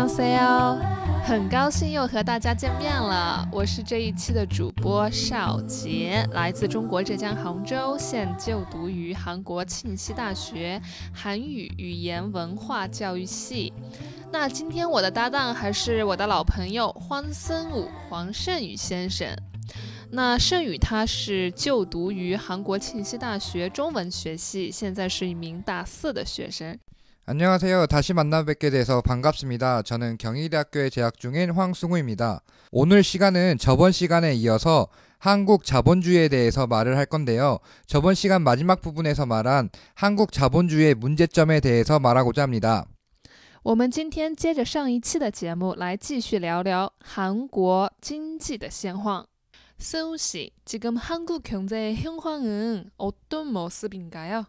안녕하세요，很高兴又和大家见面了。我是这一期的主播邵杰，来自中国浙江杭州，现就读于韩国庆熙大学韩语语言文化教育系。那今天我的搭档还是我的老朋友黄森武黄胜宇先生。那盛宇他是就读于韩国庆熙大学中文学系，现在是一名大四的学生。 안녕하세요. 다시 만나 뵙게 돼서 반갑습니다. 저는 경희대학교에 재학 중인 황승우입니다. 오늘 시간은 저번 시간에 이어서 한국 자본주의에 대해서 말을 할 건데요. 저번 시간 마지막 부분에서 말한 한국 자본주의의 문제점에 대해서 말하고자 합니다. 我们今天接着上一期的节目来继续聊聊韩国经济的现况。 승우 씨, 지금 한국 경제의 현황은 어떤 모습인가요?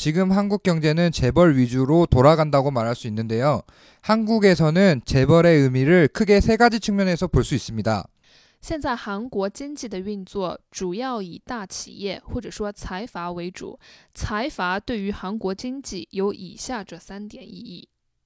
지금 한국 경제는 재벌 위주로 돌아간다고 말할 수 있는데요. 한국에서는 재벌의 의미를 크게 세 가지 측면에서 볼 수 있습니다. 现在韩国经济的运作主要以大企业或者说财阀为主，财阀对于韩国经济有以下这三点意义。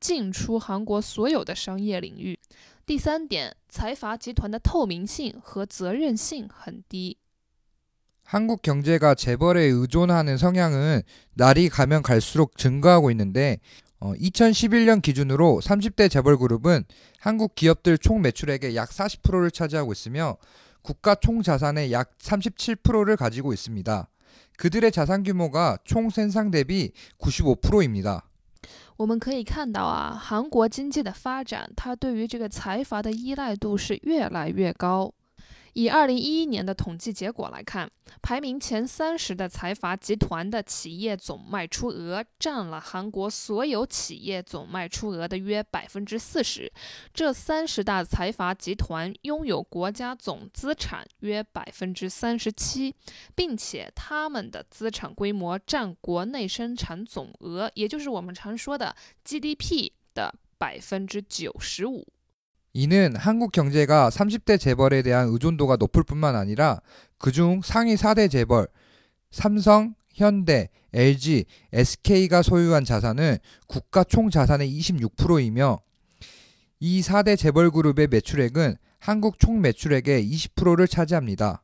进出韩国所有的商业领域。第三点，财阀集团的透明性和责任性很低。 한국 경제가 재벌에 의존하는 성향은 날이 가면 갈수록 증가하고 있는데 어, 2011년 기준으로 30대 재벌 그룹은 한국 기업들 총 매출액의 약 40%를 차지하고 있으며 국가 총 자산의 약 37%를 가지고 있습니다. 그들의 자산 규모가 총 생산 대비 95%입니다. 我们可以看到啊，韩国经济的发展，它对于这个财阀的依赖度是越来越高。以二零一一年的统计结果来看，排名前三十的财阀集团的企业总卖出额占了韩国所有企业总卖出额的约百分之四十。这三十大财阀集团拥有国家总资产约百分之三十七，并且他们的资产规模占国内生产总额，也就是我们常说的 GDP 的百分之九十五。 이는 한국 경제가 30대 재벌에 대한 의존도가 높을 뿐만 아니라 그중 상위 4대 재벌 삼성, 현대, LG, SK가 소유한 자산은 국가 총 자산의 26%이며 이 4대 재벌 그룹의 매출액은 한국 총 매출액의 20%를 차지합니다.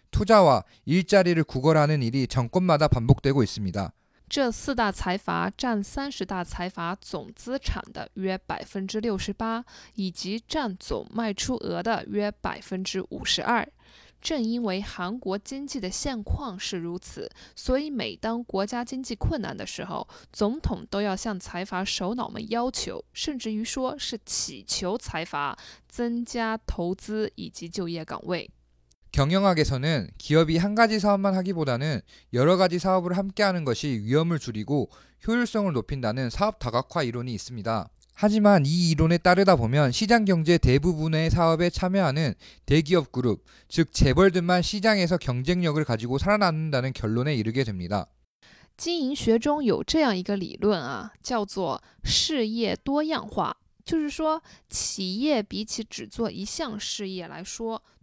투자와 일자리를 구걸하는 일이 정권마다 반복되고 있습니다. 这四大财阀占三十大财阀总资产的约百分之六十八，以及占总卖出额的约百分之五十二。正因为韩国经济的现况是如此，所以每当国家经济困难的时候，总统都要向财阀首脑们要求，甚至于说是祈求财阀增加投资以及就业岗位。 경영학에서는 기업이 한 가지 사업만 하기보다는 여러 가지 사업을 함께 하는 것이 위험을 줄이고 효율성을 높인다는 사업 다각화 이론이 있습니다. 하지만 이 이론에 따르다 보면 시장 경제 대부분의 사업에 참여하는 대기업 그룹, 즉 재벌들만 시장에서 경쟁력을 가지고 살아남는다는 결론에 이르게 됩니다. 经营学中有这样一个理论啊，叫做事业多样化，就是说，企业比起只做一项事业来说，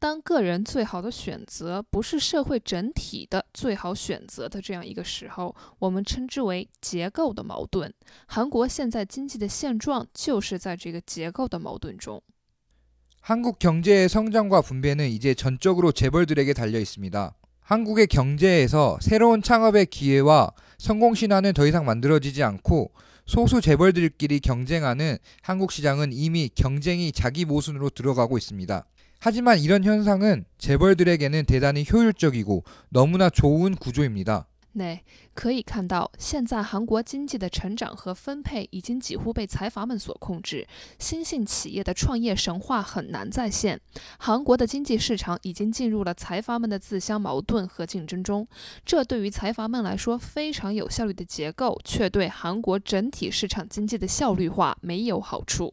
当个人最好的选择不是社会整体的最好选择的这样一个时候，我们称之为结构的矛盾。韩国现在经济的现状就是在这个结构的矛盾中。 한국 경제의 성장과 분배는 이제 전적으로 재벌들에게 달려 있습니다. 한국의 경제에서 새로운 창업의 기회와 성공 신화는 더 이상 만들어지지 않고 소수 재벌들끼리 경쟁하는 한국 시장은 이미 경쟁이 자기 모순으로 들어가고 있습니다. 하지만 이런 현상은 재벌들에게는 대단히 효율적이고 너무나 좋은 구조입니다. 那可以看到，现在韩国经济的成长和分配已经几乎被财阀们所控制，新兴企业的创业神话很难再现。韩国的经济市场已经进入了财阀们的自相矛盾和竞争中，这对于财阀们来说非常有效率的结构，却对韩国整体市场经济的效率化没有好处。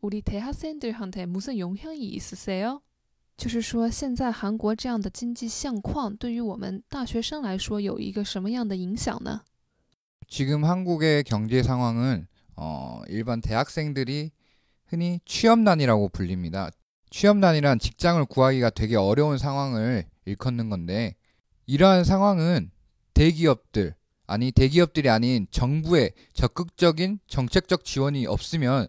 우리대학생들한테무슨영향이있으세요就是说，现在韩国这样的经济现况对于我们大学生来说有一个什么样的影响呢？ 지금 한국의 경제 상황은 어, 일반 대학생들이 흔히 취업난이라고 불립니다. 취업난이란 직장을 구하기가 되게 어려운 상황을 일컫는 건데 이러한 상황은 대기업들 아니 대기업들이 아닌 정부의 적극적인 정책적 지원이 없으면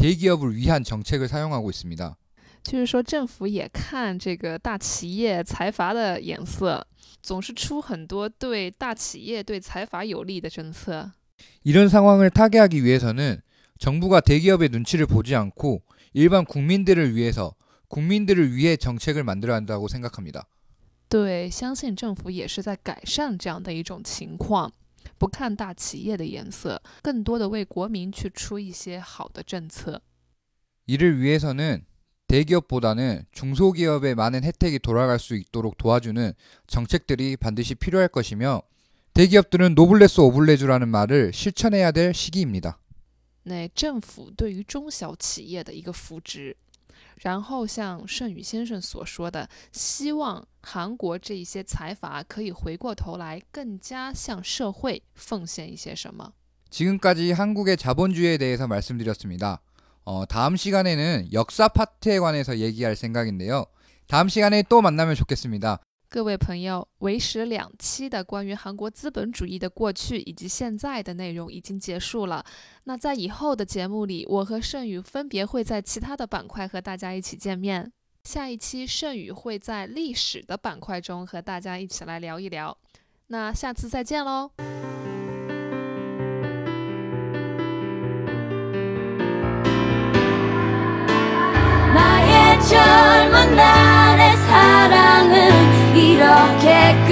대기업을 위한 정책을 사용하고 있습니다. 就是说，政府也看这个大企业财阀的眼色，总是出很多对大企业、对财阀有利的政策。 이런 상황을 타개하기 위해서는 정부가 대기업의 눈치를 보지 않고 일반 국민들을 위해서 국민들을 위해 정책을 만들어야 한다고 생각합니다. 对，相信政府也是在改善这样的一种情况， 不看大企业的颜色，更多的为国民去出一些好的政策。 이를 위해서는 대기업보다는 중소기업에 많은 혜택이 돌아갈 수 있도록 도와주는 정책들이 반드시 필요할 것이며 대기업들은 노블레스 오블레주라는 말을 실천해야 될 시기입니다. 那政府对于中小企业的一个扶植， 然后像盛宇先生所说的，希望韩国这一些财阀可以回过头来，更加向社会奉献一些什么。 지금까지 한국의 자본주의에 대해서 말씀드렸습니다. 어, 다음 시간에는 역사 파트에 관해서 얘기할 생각인데요. 다음 시간에 또 만나면 좋겠습니다. 各位朋友，为时两期的关于韩国资本主义的过去以及现在的内容已经结束了。那在以后的节目里，我和盛宇分别会在其他的板块和大家一起见面。下一期盛宇会在历史的板块中和大家一起来聊一聊。那下次再见喽。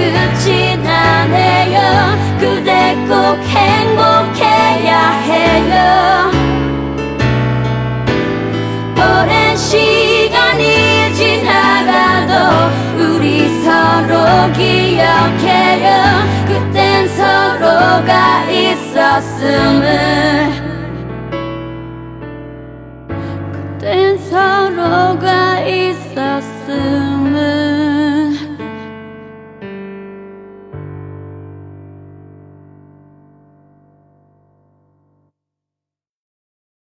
끝이 나네요. 그대 꼭 행복해야 해요. 오랜 시간이 지나가도 우리 서로 기억해요. 그땐 서로가 있었음을